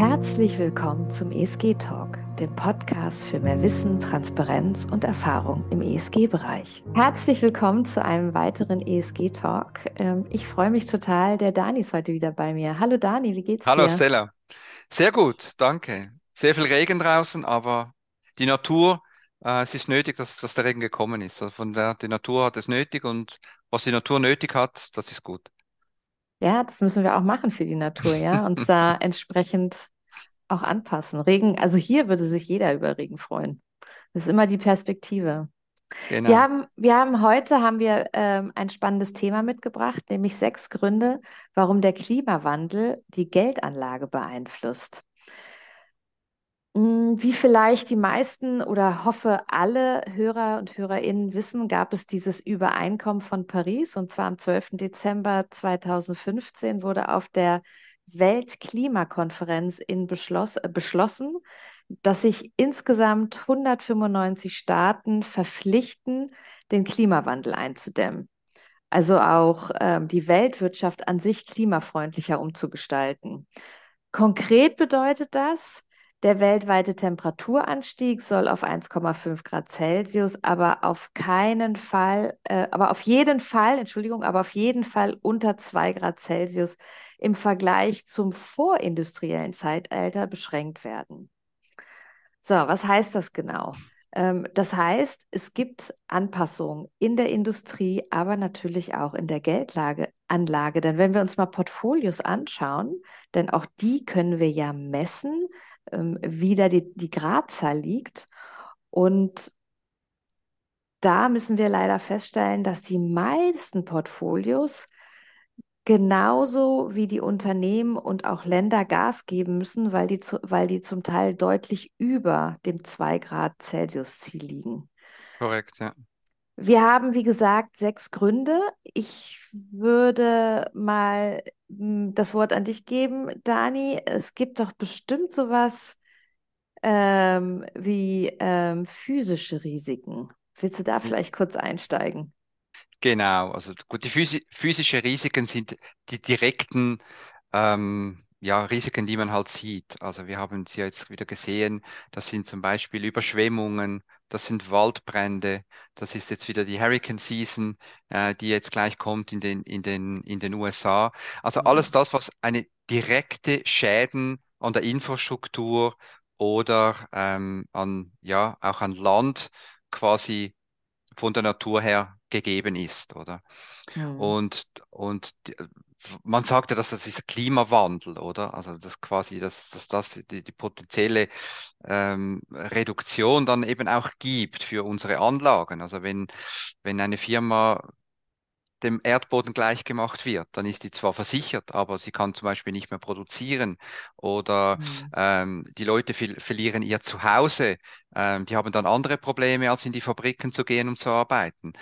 Herzlich willkommen zum ESG Talk, dem Podcast für mehr Wissen, Transparenz und Erfahrung im ESG-Bereich. Herzlich willkommen zu einem weiteren ESG Talk. Ähm, ich freue mich total. Der Dani ist heute wieder bei mir. Hallo Dani, wie geht's Hallo dir? Stella. Sehr gut, danke. Sehr viel Regen draußen, aber die Natur, äh, es ist nötig, dass, dass der Regen gekommen ist. Also von der, die Natur hat es nötig und was die Natur nötig hat, das ist gut. Ja, das müssen wir auch machen für die Natur, ja, uns da entsprechend auch anpassen. Regen, also hier würde sich jeder über Regen freuen. Das ist immer die Perspektive. Wir Genau. haben, wir haben heute haben wir ähm, ein spannendes Thema mitgebracht, nämlich sechs Gründe, warum der Klimawandel die Geldanlage beeinflusst. Mm, Wie vielleicht die meisten oder hoffe alle Hörer und Hörerinnen wissen, gab es dieses Übereinkommen von Paris und zwar am 12. Dezember 2015 wurde auf der Weltklimakonferenz in beschloss, äh, beschlossen, dass sich insgesamt 195 Staaten verpflichten, den Klimawandel einzudämmen. Also auch ähm, die Weltwirtschaft an sich klimafreundlicher umzugestalten. Konkret bedeutet das, der weltweite Temperaturanstieg soll auf 1,5 Grad Celsius, aber auf keinen Fall, äh, aber auf jeden Fall, Entschuldigung, aber auf jeden Fall unter 2 Grad Celsius im Vergleich zum vorindustriellen Zeitalter beschränkt werden. So, was heißt das genau? Ähm, das heißt, es gibt Anpassungen in der Industrie, aber natürlich auch in der Geldanlage. Denn wenn wir uns mal Portfolios anschauen, denn auch die können wir ja messen, ähm, wie da die, die Gradzahl liegt. Und da müssen wir leider feststellen, dass die meisten Portfolios genauso wie die Unternehmen und auch Länder Gas geben müssen, weil die, zu, weil die zum Teil deutlich über dem 2 Grad Celsius-Ziel liegen. Korrekt, ja. Wir haben, wie gesagt, sechs Gründe. Ich würde mal mm, das Wort an dich geben, Dani. Es gibt doch bestimmt sowas ähm, wie ähm, physische Risiken. Willst du da vielleicht kurz einsteigen? Genau, also gut, die physi physische Risiken sind die direkten ähm, ja, Risiken, die man halt sieht. Also wir haben sie jetzt wieder gesehen, das sind zum Beispiel Überschwemmungen, das sind Waldbrände, das ist jetzt wieder die Hurricane Season, äh, die jetzt gleich kommt in den, in den, in den USA. Also alles Mhm. das, was eine direkte Schäden an der Infrastruktur oder ähm, an, ja, auch an Land quasi von der Natur her gegeben ist, oder? Hm. Und, und die, man sagt ja, dass das ist Klimawandel, oder? Also das quasi, dass, dass das die, die potenzielle ähm, Reduktion dann eben auch gibt für unsere Anlagen. Also wenn, wenn eine Firma dem Erdboden gleichgemacht wird, dann ist die zwar versichert, aber sie kann zum Beispiel nicht mehr produzieren oder Hm. ähm, die Leute ver verlieren ihr Zuhause. Ähm, die haben dann andere Probleme, als in die Fabriken zu gehen, um zu arbeiten.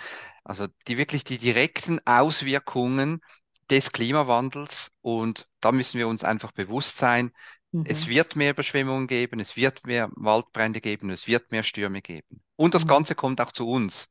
Also die wirklich die direkten Auswirkungen des Klimawandels und da müssen wir uns einfach bewusst sein, es Mhm. wird mehr Überschwemmungen geben, es wird mehr Waldbrände geben, es wird mehr Stürme geben. Und das Mhm. Ganze kommt auch zu uns.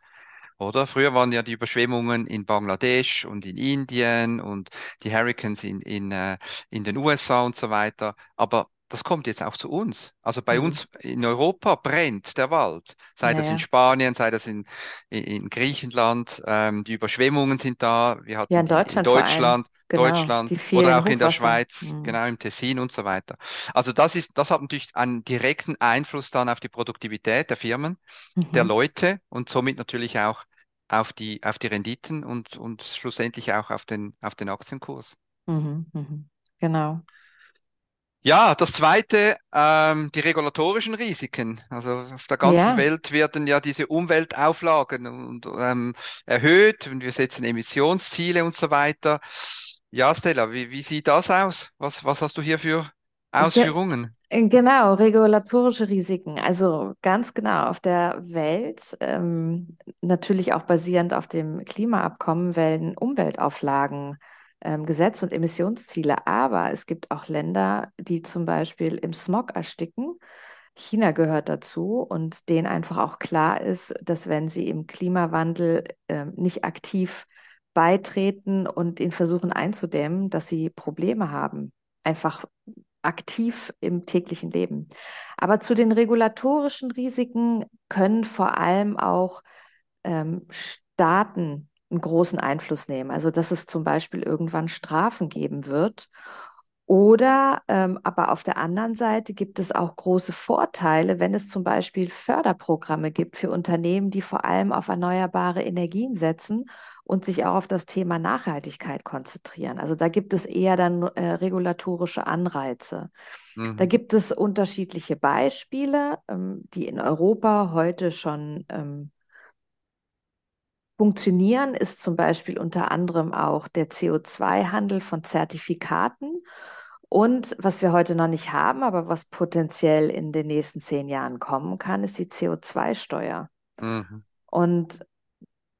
Oder? Früher waren ja die Überschwemmungen in Bangladesch und in Indien und die Hurricanes in, in, äh, in den USA und so weiter. Aber das kommt jetzt auch zu uns. Also bei Mhm. uns in Europa brennt der Wald. Sei Ja, das in ja. Spanien, sei das in, in, in Griechenland. Ähm, die Überschwemmungen sind da. Wir Ja, hatten in die in Deutschland allem. Deutschland, Genau, Deutschland oder auch in der. Schweiz, Hm. genau im Tessin und so weiter. Also das ist, das hat natürlich einen direkten Einfluss dann auf die Produktivität der Firmen der Mhm. Leute und somit natürlich auch auf die, auf die Renditen und, und schlussendlich auch auf den, auf den Aktienkurs. Mhm. Mhm. Genau. Ja, das zweite, ähm, die regulatorischen Risiken. Also auf der ganzen Ja. Welt werden ja diese Umweltauflagen und, ähm, erhöht und wir setzen Emissionsziele und so weiter. Ja, Stella, wie, wie sieht das aus? Was, was hast du hier für Ge Ausführungen? äh, genau, regulatorische Risiken. Also ganz genau auf der Welt, ähm, natürlich auch basierend auf dem Klimaabkommen, werden Umweltauflagen ähm, gesetzt und Emissionsziele. Aber es gibt auch Länder, die zum Beispiel im Smog ersticken. China gehört dazu und denen einfach auch klar ist, dass wenn sie im Klimawandel ähm, nicht aktiv beitreten und ihn versuchen einzudämmen, dass sie Probleme haben. Einfach aktiv im täglichen Leben. Aber zu den regulatorischen Risiken können vor allem auch ähm, Staaten einen großen Einfluss nehmen. Also dass es zum Beispiel irgendwann Strafen geben wird. Oder ähm, aber auf der anderen Seite gibt es auch große Vorteile, wenn es zum Beispiel Förderprogramme gibt für Unternehmen, die vor allem auf erneuerbare Energien setzen und sich auch auf das Thema Nachhaltigkeit konzentrieren. Also da gibt es eher dann äh, regulatorische Anreize. Mhm. Da gibt es unterschiedliche Beispiele, ähm, die in Europa heute schon ähm, funktionieren, ist zum Beispiel unter anderem auch der CO2-Handel von Zertifikaten. Und was wir heute noch nicht haben, aber was potenziell in den nächsten zehn Jahren kommen kann, ist die CO2-Steuer. Mhm. Und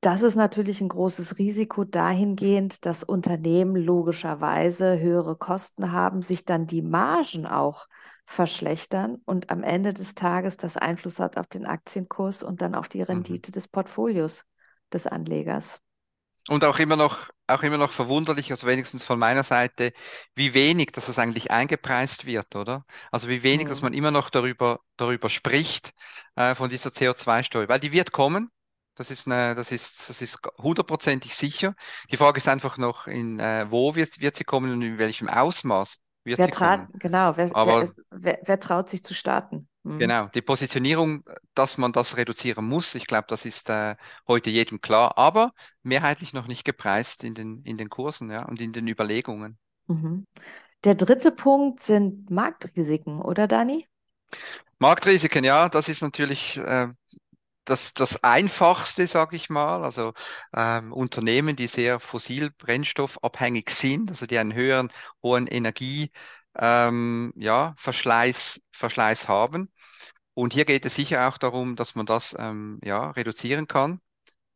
das ist natürlich ein großes Risiko dahingehend, dass Unternehmen logischerweise höhere Kosten haben, sich dann die Margen auch verschlechtern und am Ende des Tages das Einfluss hat auf den Aktienkurs und dann auf die mhm. Rendite mhm. des Portfolios des Anlegers. Und auch immer noch, auch immer noch verwunderlich, also wenigstens von meiner Seite, wie wenig, dass das eigentlich eingepreist wird, oder? Also wie wenig, mhm. dass man immer noch darüber, darüber spricht, äh, von dieser CO2-Steuer, weil die wird kommen. Das ist, eine, das ist, das ist hundertprozentig sicher. Die Frage ist einfach noch, in, äh, wo wird, wird sie kommen und in welchem Ausmaß wird wer sie kommen. Genau, wer, Aber, wer, wer, wer traut sich zu starten? Mhm. Genau, die Positionierung, dass man das reduzieren muss, ich glaube, das ist äh, heute jedem klar, aber mehrheitlich noch nicht gepreist in den, in den Kursen ja, und in den Überlegungen. Mhm. Der dritte Punkt sind Marktrisiken, oder Dani? Marktrisiken, ja, das ist natürlich äh, das, das Einfachste, sage ich mal. Also ähm, Unternehmen, die sehr fossilbrennstoffabhängig sind, also die einen höheren, hohen Energie, ähm, ja, Verschleiß, Verschleiß haben. Und hier geht es sicher auch darum, dass man das ähm, ja, reduzieren kann,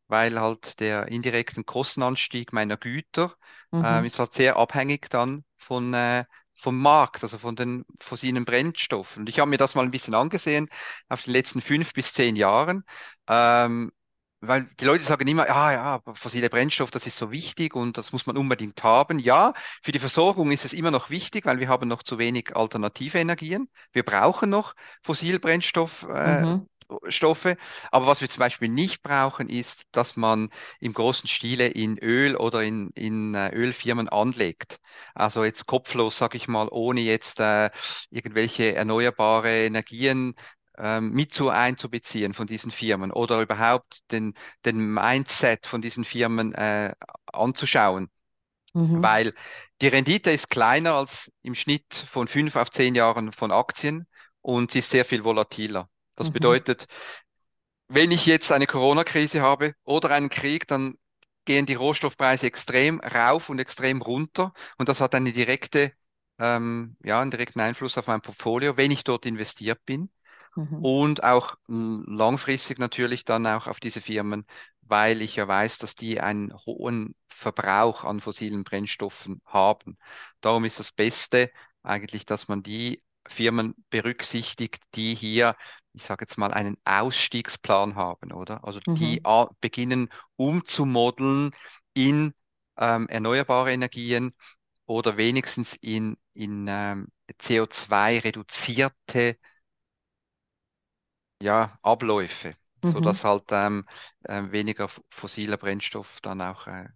weil halt der indirekten Kostenanstieg meiner Güter mhm. ähm, ist halt sehr abhängig dann von, äh, vom Markt, also von den fossilen Brennstoffen. Und ich habe mir das mal ein bisschen angesehen auf den letzten fünf bis zehn Jahren. Ähm, weil die Leute sagen immer, ja, ja, fossile Brennstoff, das ist so wichtig und das muss man unbedingt haben. Ja, für die Versorgung ist es immer noch wichtig, weil wir haben noch zu wenig alternative Energien. Wir brauchen noch Fossilbrennstoff, äh, mhm. Stoffe. Aber was wir zum Beispiel nicht brauchen, ist, dass man im großen Stile in Öl oder in, in äh, Ölfirmen anlegt. Also jetzt kopflos, sag ich mal, ohne jetzt äh, irgendwelche erneuerbare Energien mit zu einzubeziehen von diesen Firmen oder überhaupt den, den Mindset von diesen Firmen äh, anzuschauen. Mhm. Weil die Rendite ist kleiner als im Schnitt von fünf auf zehn Jahren von Aktien und sie ist sehr viel volatiler. Das mhm. bedeutet, wenn ich jetzt eine Corona-Krise habe oder einen Krieg, dann gehen die Rohstoffpreise extrem rauf und extrem runter und das hat eine direkte, ähm, ja, einen direkten Einfluss auf mein Portfolio, wenn ich dort investiert bin. Mhm. Und auch langfristig natürlich dann auch auf diese Firmen, weil ich ja weiß, dass die einen hohen Verbrauch an fossilen Brennstoffen haben. Darum ist das Beste eigentlich, dass man die Firmen berücksichtigt, die hier, ich sage jetzt mal, einen Ausstiegsplan haben, oder? Also mhm. die beginnen umzumodeln in ähm, erneuerbare Energien oder wenigstens in, in ähm, CO2-reduzierte ja, Abläufe, mhm. sodass halt ähm, äh, weniger fossiler Brennstoff dann auch äh,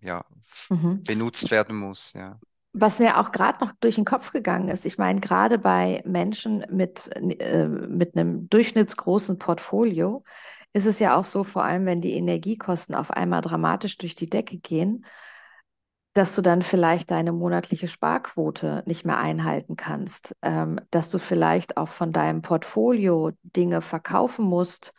ja, mhm. benutzt werden muss. Ja. Was mir auch gerade noch durch den Kopf gegangen ist, ich meine, gerade bei Menschen mit, äh, mit einem durchschnittsgroßen Portfolio ist es ja auch so, vor allem wenn die Energiekosten auf einmal dramatisch durch die Decke gehen, dass du dann vielleicht deine monatliche Sparquote nicht mehr einhalten kannst, ähm, dass du vielleicht auch von deinem Portfolio Dinge verkaufen musst,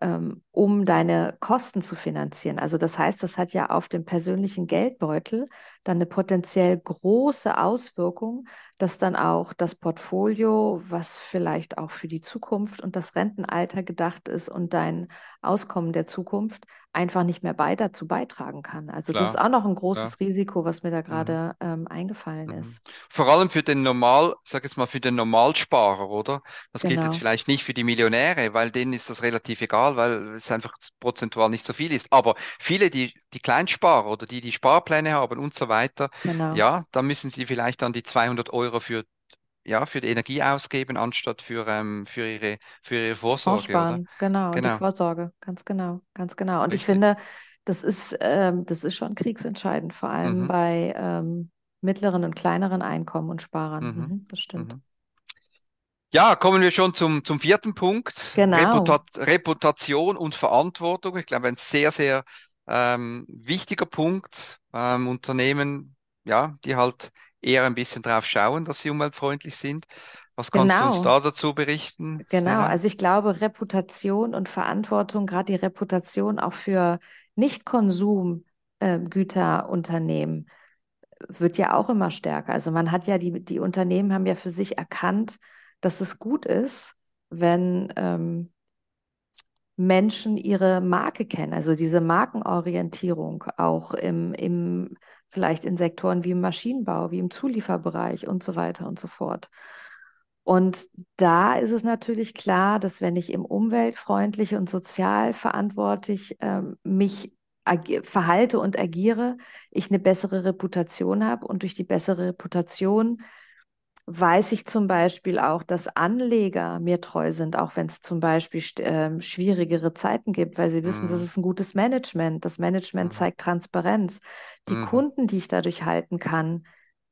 ähm, um deine Kosten zu finanzieren. Also das heißt, das hat ja auf dem persönlichen Geldbeutel dann eine potenziell große Auswirkung, dass dann auch das Portfolio, was vielleicht auch für die Zukunft und das Rentenalter gedacht ist und dein Auskommen der Zukunft einfach nicht mehr bei dazu beitragen kann. Also Klar. das ist auch noch ein großes Klar. Risiko, was mir da gerade mhm. ähm, eingefallen mhm. ist. Vor allem für den Normal, sag jetzt mal für den Normalsparer, oder? Das genau. gilt jetzt vielleicht nicht für die Millionäre, weil denen ist das relativ egal, weil es einfach prozentual nicht so viel ist. Aber viele, die die Kleinsparer oder die die Sparpläne haben und so weiter, genau. ja, da müssen sie vielleicht dann die 200 Euro für ja, für die Energie ausgeben, anstatt für, ähm, für ihre, für ihre Vorsorge, Vorsparen, oder? genau, die Genau, Vorsorge, ganz genau, ganz genau. Und ich richtig. finde, das ist, ähm, das ist schon kriegsentscheidend, vor allem Mhm, bei ähm, mittleren und kleineren Einkommen und Sparern. mhm, Mhm, das stimmt. mhm. Ja, kommen wir schon zum, zum vierten Punkt. Genau, Reputat, Reputation und Verantwortung. Ich glaube, ein sehr, sehr ähm, wichtiger Punkt. Ähm, Unternehmen, ja, die halt eher ein bisschen drauf schauen, dass sie umweltfreundlich sind. Was kannst du uns genau. da dazu berichten, Genau, Stella? also ich glaube, Reputation und Verantwortung, gerade die Reputation auch für Nicht-Konsum-Güterunternehmen, wird ja auch immer stärker. Also man hat ja, die, die Unternehmen haben ja für sich erkannt, dass es gut ist, wenn ähm, Menschen ihre Marke kennen, also diese Markenorientierung auch im, im, vielleicht in Sektoren wie im Maschinenbau, wie im Zulieferbereich und so weiter und so fort. Und da ist es natürlich klar, dass wenn ich im umweltfreundlich und sozial verantwortlich ähm, mich verhalte und agiere, ich eine bessere Reputation habe und durch die bessere Reputation weiß ich zum Beispiel auch, dass Anleger mir treu sind, auch wenn es zum Beispiel äh, schwierigere Zeiten gibt, weil sie wissen, das Mhm, ist ein gutes Management. Das Management mhm, zeigt Transparenz. Die mhm, Kunden, die ich dadurch halten kann,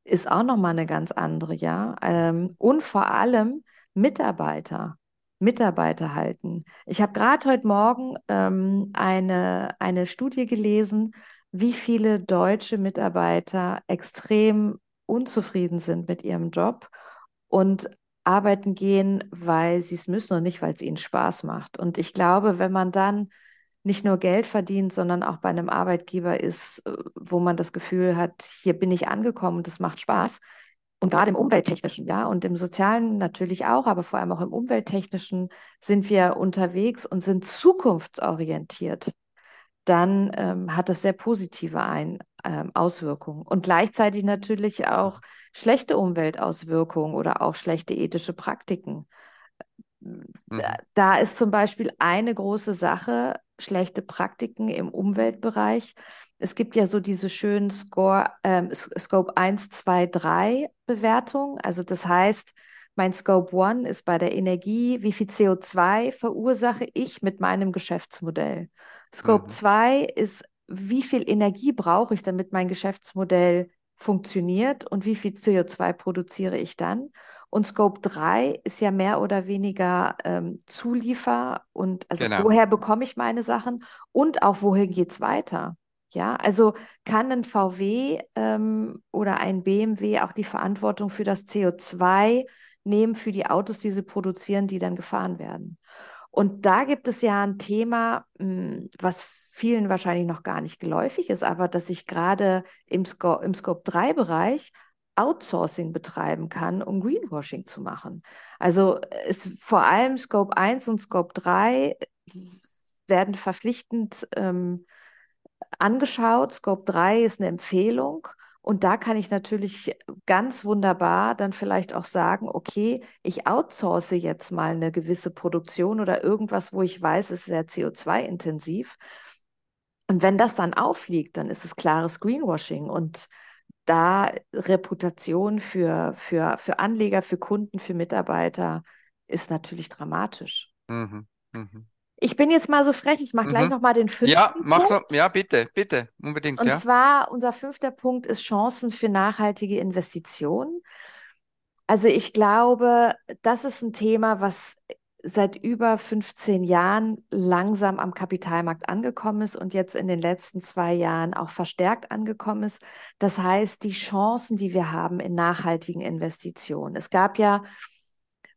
ist auch nochmal eine ganz andere, ja. Ähm, und vor allem Mitarbeiter. Mitarbeiter halten. Ich habe gerade heute Morgen ähm, eine, eine Studie gelesen, wie viele deutsche Mitarbeiter extrem unzufrieden sind mit ihrem Job und arbeiten gehen, weil sie es müssen und nicht, weil es ihnen Spaß macht. Und ich glaube, wenn man dann nicht nur Geld verdient, sondern auch bei einem Arbeitgeber ist, äh, wo man das Gefühl hat, hier bin ich angekommen und es macht Spaß. Und gerade im umwelttechnischen, ja, und im sozialen natürlich auch, aber vor allem auch im umwelttechnischen sind wir unterwegs und sind zukunftsorientiert dann ähm, hat das sehr positive Ein ähm, Auswirkungen und gleichzeitig natürlich auch schlechte Umweltauswirkungen oder auch schlechte ethische Praktiken. Da, mhm, da ist zum Beispiel eine große Sache, schlechte Praktiken im Umweltbereich. Es gibt ja so diese schönen Score, ähm, Scope 1, 2, 3 Bewertung. Also das heißt, mein Scope 1 ist bei der Energie, wie viel CO2 verursache ich mit meinem Geschäftsmodell. Scope mhm, 2 ist, wie viel Energie brauche ich, damit mein Geschäftsmodell funktioniert und wie viel CO2 produziere ich dann. Und Scope 3 ist ja mehr oder weniger ähm, Zuliefer und also genau. woher bekomme ich meine Sachen und auch wohin geht es weiter. Ja, also kann ein VW ähm, oder ein BMW auch die Verantwortung für das CO2 nehmen für die Autos, die sie produzieren, die dann gefahren werden. Und da gibt es ja ein Thema, mh, was vielen wahrscheinlich noch gar nicht geläufig ist, aber dass ich gerade im, Sco im Scope 3-Bereich Outsourcing betreiben kann, um Greenwashing zu machen. Also es, vor allem Scope 1 und Scope 3 werden verpflichtend ähm, angeschaut. Scope 3 ist eine Empfehlung. Und da kann ich natürlich ganz wunderbar dann vielleicht auch sagen, okay, ich outsource jetzt mal eine gewisse Produktion oder irgendwas, wo ich weiß, es ist sehr CO2-intensiv. Und wenn das dann auffliegt, dann ist es klares Greenwashing. Und da Reputation für, für, für Anleger, für Kunden, für Mitarbeiter ist natürlich dramatisch. Mhm, mhm, Ich bin jetzt mal so frech, ich mache gleich mhm. nochmal den Ja, fünften mach doch, Punkt. ja, bitte, bitte, unbedingt, Und ja. zwar, unser fünfter Punkt ist Chancen für nachhaltige Investitionen. Also ich glaube, das ist ein Thema, was seit über 15 Jahren langsam am Kapitalmarkt angekommen ist und jetzt in den letzten zwei Jahren auch verstärkt angekommen ist. Das heißt, die Chancen, die wir haben in nachhaltigen Investitionen. Es gab ja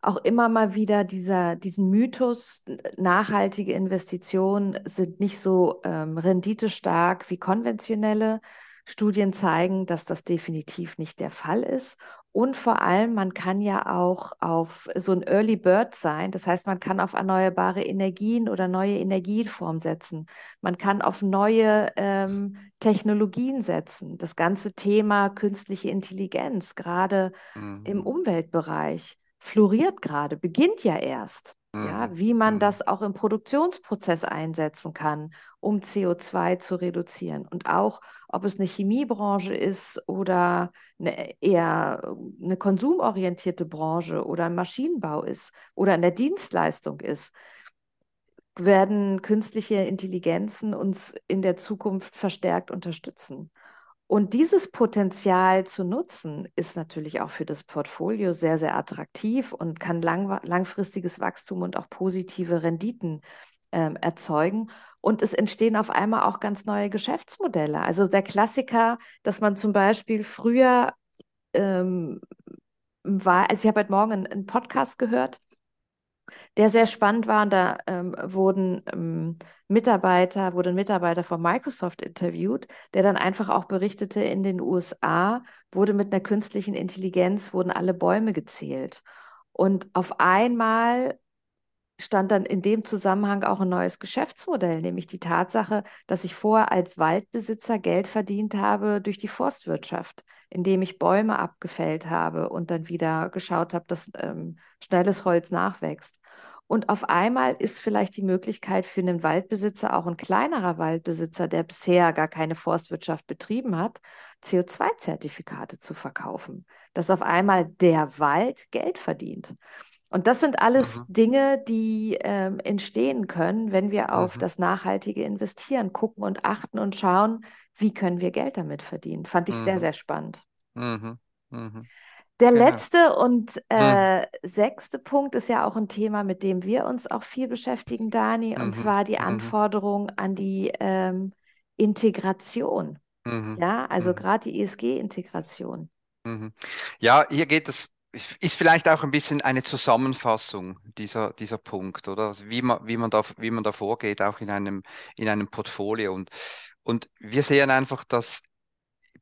auch immer mal wieder dieser, diesen Mythos, nachhaltige Investitionen sind nicht so ähm, renditestark wie konventionelle. Studien zeigen, dass das definitiv nicht der Fall ist. Und vor allem, man kann ja auch auf so ein Early Bird sein. Das heißt, man kann auf erneuerbare Energien oder neue Energieformen setzen. Man kann auf neue ähm, Technologien setzen. Das ganze Thema künstliche Intelligenz, gerade im Mhm, Umweltbereich floriert gerade, beginnt ja erst. Ja, Mhm. wie man Mhm. das auch im Produktionsprozess einsetzen kann, um CO2 zu reduzieren. Und auch, ob es eine Chemiebranche ist oder eine eher eine konsumorientierte Branche oder ein Maschinenbau ist oder in der Dienstleistung ist, werden künstliche Intelligenzen uns in der Zukunft verstärkt unterstützen. Und dieses Potenzial zu nutzen, ist natürlich auch für das Portfolio sehr, sehr attraktiv und kann lang, langfristiges Wachstum und auch positive Renditen ähm, erzeugen. Und es entstehen auf einmal auch ganz neue Geschäftsmodelle. Also der Klassiker, dass man zum Beispiel früher ähm, war, also ich habe heute Morgen einen, Podcast gehört, der sehr spannend war. Und da ähm, wurden ähm, Mitarbeiter, wurde ein Mitarbeiter von Microsoft interviewt, der dann einfach auch berichtete, in den USA wurde mit einer künstlichen Intelligenz, wurden alle Bäume gezählt. Und auf einmal stand dann in dem Zusammenhang auch ein neues Geschäftsmodell, nämlich die Tatsache, dass ich vorher als Waldbesitzer Geld verdient habe durch die Forstwirtschaft, indem ich Bäume abgefällt habe und dann wieder geschaut habe, dass ähm, schnelles Holz nachwächst. Und auf einmal ist vielleicht die Möglichkeit für einen Waldbesitzer, auch ein kleinerer Waldbesitzer, der bisher gar keine Forstwirtschaft betrieben hat, CO2-Zertifikate zu verkaufen, dass auf einmal der Wald Geld verdient. Und das sind alles Mhm. Dinge, die ähm, entstehen können, wenn wir auf Mhm. das nachhaltige Investieren gucken und achten und schauen, wie können wir Geld damit verdienen. Fand ich sehr, Mhm. sehr spannend. Der Genau. letzte und äh, sechste Punkt ist ja auch ein Thema, mit dem wir uns auch viel beschäftigen, Dani, und zwar die. Anforderung an die ähm, Integration. Ja, also gerade die ESG-Integration. Ja, hier geht es, ist vielleicht auch ein bisschen eine Zusammenfassung dieser, dieser Punkt, oder? Also wie man, wie man da, wie man da vorgeht, auch in einem, in einem Portfolio. Und, und wir sehen einfach, dass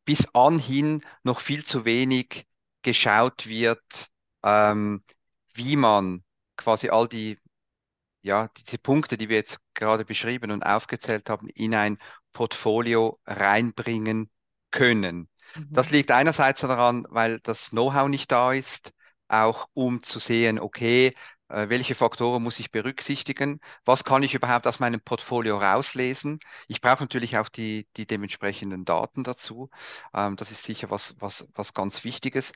bis anhin noch viel zu wenig geschaut wird, ähm, wie man quasi all die ja, diese Punkte, die wir jetzt gerade beschrieben und aufgezählt haben, in ein Portfolio reinbringen können. Das Mhm. liegt einerseits daran, weil das Know-how nicht da ist, auch um zu sehen, okay, äh, welche Faktoren muss ich berücksichtigen? Was kann ich überhaupt aus meinem Portfolio rauslesen? Ich brauche natürlich auch die, die dementsprechenden Daten dazu. Ähm, das ist sicher was, was, was ganz Wichtiges.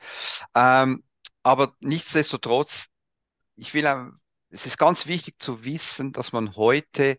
Ähm, aber nichtsdestotrotz, ich will auch es ist ganz wichtig zu wissen, dass man heute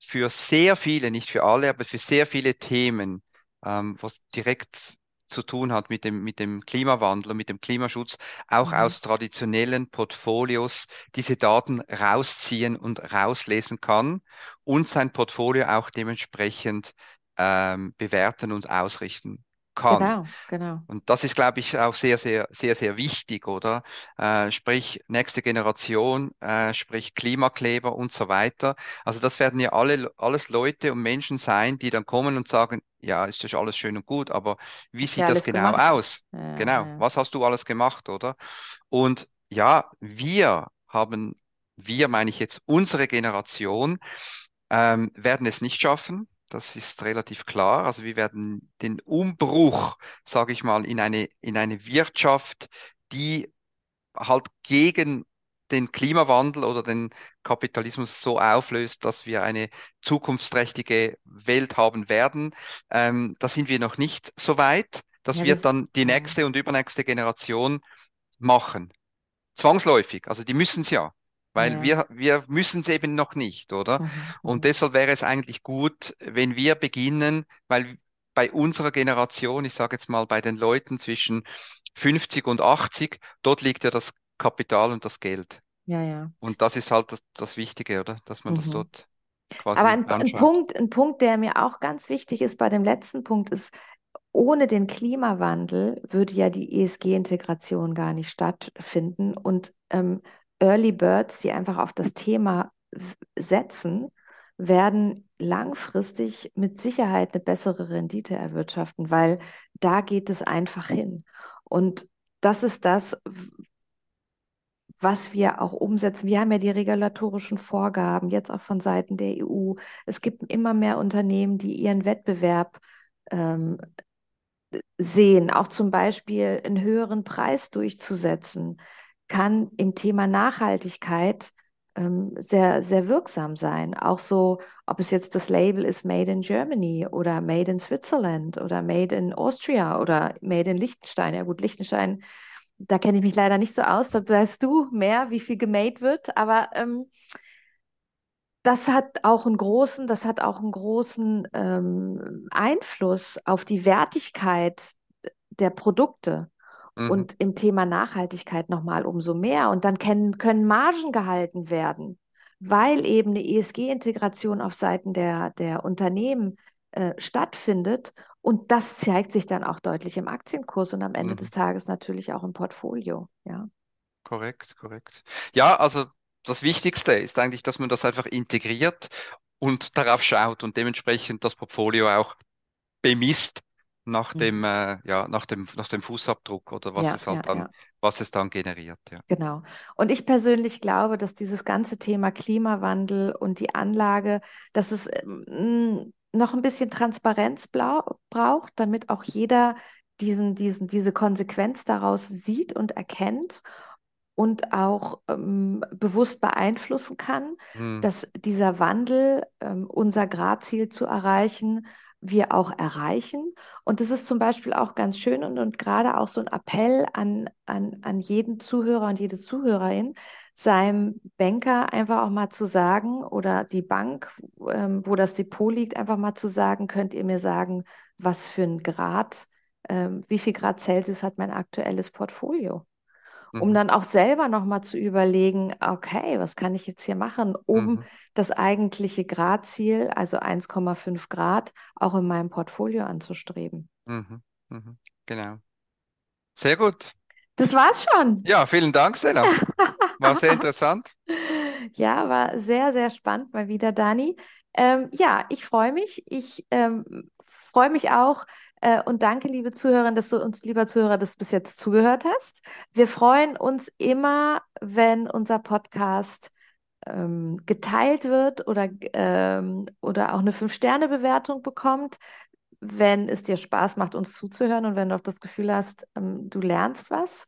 für sehr viele, nicht für alle, aber für sehr viele Themen, ähm, was direkt zu tun hat mit dem, mit dem Klimawandel und mit dem Klimaschutz, auch Mhm. aus traditionellen Portfolios diese Daten rausziehen und rauslesen kann und sein Portfolio auch dementsprechend ähm, bewerten und ausrichten kann. Genau, genau. Und das ist, glaube ich, auch sehr, sehr, sehr, sehr wichtig, oder? Äh, sprich, nächste Generation, äh, sprich Klimakleber und so weiter. Also das werden ja alle, alles Leute und Menschen sein, die dann kommen und sagen, ja, ist das alles schön und gut, aber wie sieht das alles genau gemacht? aus? Ja, Genau, ja, was hast du alles gemacht, oder? Und ja, wir haben, wir meine ich jetzt unsere Generation, ähm, werden es nicht schaffen. Das ist relativ klar. Also wir werden den Umbruch, sage ich mal, in eine, in eine Wirtschaft, die halt gegen den Klimawandel oder den Kapitalismus so auflöst, dass wir eine zukunftsträchtige Welt haben werden. Ähm, da sind wir noch nicht so weit. Das ja. Ja, wir, wird s- dann die nächste und übernächste Generation machen. Zwangsläufig. Also die müssen es ja. Weil ja. wir, wir müssen es eben noch nicht, oder? Mhm, Und mhm. deshalb wäre es eigentlich gut, wenn wir beginnen, weil bei unserer Generation, ich sage jetzt mal bei den Leuten zwischen 50 und 80, dort liegt ja das Kapital und das Geld. Ja, ja. Und das ist halt das, das Wichtige, oder? Dass man das Mhm. dort Aber quasi ein, ein anschaut. Punkt, ein Punkt, der mir auch ganz wichtig ist bei dem letzten Punkt, ist, ohne den Klimawandel würde ja die ESG-Integration gar nicht stattfinden. Und ähm, Early Birds, die einfach auf das Thema setzen, werden langfristig mit Sicherheit eine bessere Rendite erwirtschaften, weil da geht es einfach hin. Und das ist das, was wir auch umsetzen. Wir haben ja die regulatorischen Vorgaben, jetzt auch von Seiten der EU. Es gibt immer mehr Unternehmen, die ihren Wettbewerb ähm, sehen, auch zum Beispiel einen höheren Preis durchzusetzen, kann im Thema Nachhaltigkeit ähm, sehr, sehr wirksam sein. Auch so, ob es jetzt das Label ist Made in Germany oder Made in Switzerland oder Made in Austria oder Made in Liechtenstein. Ja gut, Liechtenstein, da kenne ich mich leider nicht so aus. Da weißt du mehr, wie viel gemade wird. Aber ähm, das hat auch einen großen, das hat auch einen großen ähm, Einfluss auf die Wertigkeit der Produkte. Mhm. Und im Thema Nachhaltigkeit nochmal umso mehr. Und dann können, können Margen gehalten werden, weil eben eine ESG-Integration auf Seiten der, der Unternehmen äh, stattfindet. Und das zeigt sich dann auch deutlich im Aktienkurs und am Ende mhm. des Tages natürlich auch im Portfolio. Ja. Korrekt, korrekt. Ja, also das Wichtigste ist eigentlich, dass man das einfach integriert und darauf schaut und dementsprechend das Portfolio auch bemisst nach mhm. dem, äh, ja, nach dem, nach dem Fußabdruck oder was ja, es halt ja, dann, ja. was es dann generiert. Ja. Genau. Und ich persönlich glaube, dass dieses ganze Thema Klimawandel und die Anlage, dass es ähm, noch ein bisschen Transparenz braucht, damit auch jeder diesen, diesen, diese Konsequenz daraus sieht und erkennt und auch ähm, bewusst beeinflussen kann, hm. dass dieser Wandel, ähm, unser Gradziel zu erreichen, wir auch erreichen. Und das ist zum Beispiel auch ganz schön und, und gerade auch so ein Appell an, an, an jeden Zuhörer und jede Zuhörerin, seinem Banker einfach auch mal zu sagen oder die Bank, ähm, wo das Depot liegt, einfach mal zu sagen, könnt ihr mir sagen, was für ein Grad, ähm, wie viel Grad Celsius hat mein aktuelles Portfolio? Um mhm. dann auch selber nochmal zu überlegen, okay, was kann ich jetzt hier machen, um mhm. das eigentliche Gradziel, also 1,5 Grad, auch in meinem Portfolio anzustreben. Mhm. Mhm. Genau. Sehr gut. Das war's schon. Ja, vielen Dank, Stella. War sehr interessant. Ja, war sehr, sehr spannend mal wieder, Dani. Ähm, ja, ich freue mich. Ich ähm, freue mich auch, und danke, liebe Zuhörer, dass du uns, lieber Zuhörer, das bis jetzt zugehört hast. Wir freuen uns immer, wenn unser Podcast ähm, geteilt wird oder, ähm, oder auch eine Fünf-Sterne-Bewertung bekommt, wenn es dir Spaß macht, uns zuzuhören und wenn du auch das Gefühl hast, ähm, du lernst was.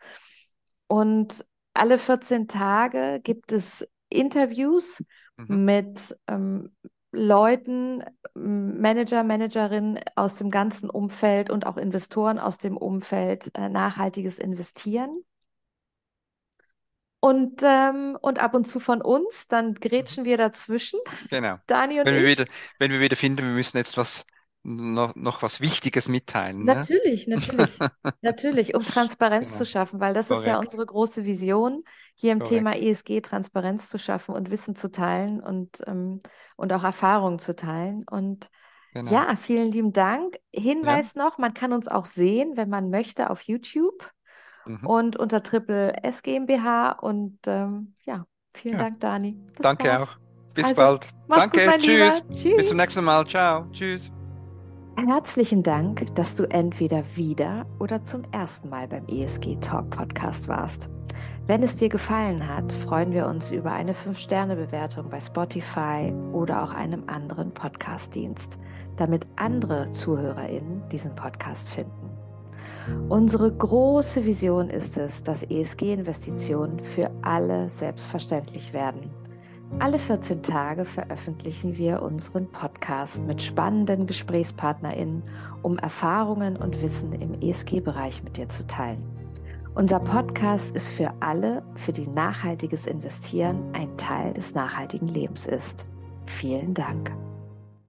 Und alle 14 Tage gibt es Interviews mhm. mit ähm, Leuten, Manager, Managerinnen aus dem ganzen Umfeld und auch Investoren aus dem Umfeld äh, nachhaltiges Investieren. Und, ähm, und ab und zu von uns, dann grätschen wir dazwischen. Genau. Dani und wenn ich. Wir wieder, wenn wir wieder finden, wir müssen jetzt was noch, noch was Wichtiges mitteilen. Ne? Natürlich, natürlich, natürlich, um Transparenz genau. zu schaffen, weil das Korrekt. ist ja unsere große Vision, hier im Korrekt. Thema ESG Transparenz zu schaffen und Wissen zu teilen und, ähm, und auch Erfahrungen zu teilen. Und genau. ja, vielen lieben Dank. Hinweis ja. noch, man kann uns auch sehen, wenn man möchte, auf YouTube mhm. und unter Triple S GmbH. Und ähm, ja, vielen ja. Dank, Dani. Das Danke war's. auch. Bis also, bald. Danke. Gut, Tschüss. Tschüss. Bis zum nächsten Mal. Ciao. Tschüss. Herzlichen Dank, dass du entweder wieder oder zum ersten Mal beim ESG Talk Podcast warst. Wenn es dir gefallen hat, freuen wir uns über eine 5-Sterne-Bewertung bei Spotify oder auch einem anderen Podcast-Dienst, damit andere ZuhörerInnen diesen Podcast finden. Unsere große Vision ist es, dass ESG-Investitionen für alle selbstverständlich werden alle 14 Tage veröffentlichen wir unseren Podcast mit spannenden GesprächspartnerInnen, um Erfahrungen und Wissen im ESG-Bereich mit dir zu teilen. Unser Podcast ist für alle, für die nachhaltiges Investieren ein Teil des nachhaltigen Lebens ist. Vielen Dank.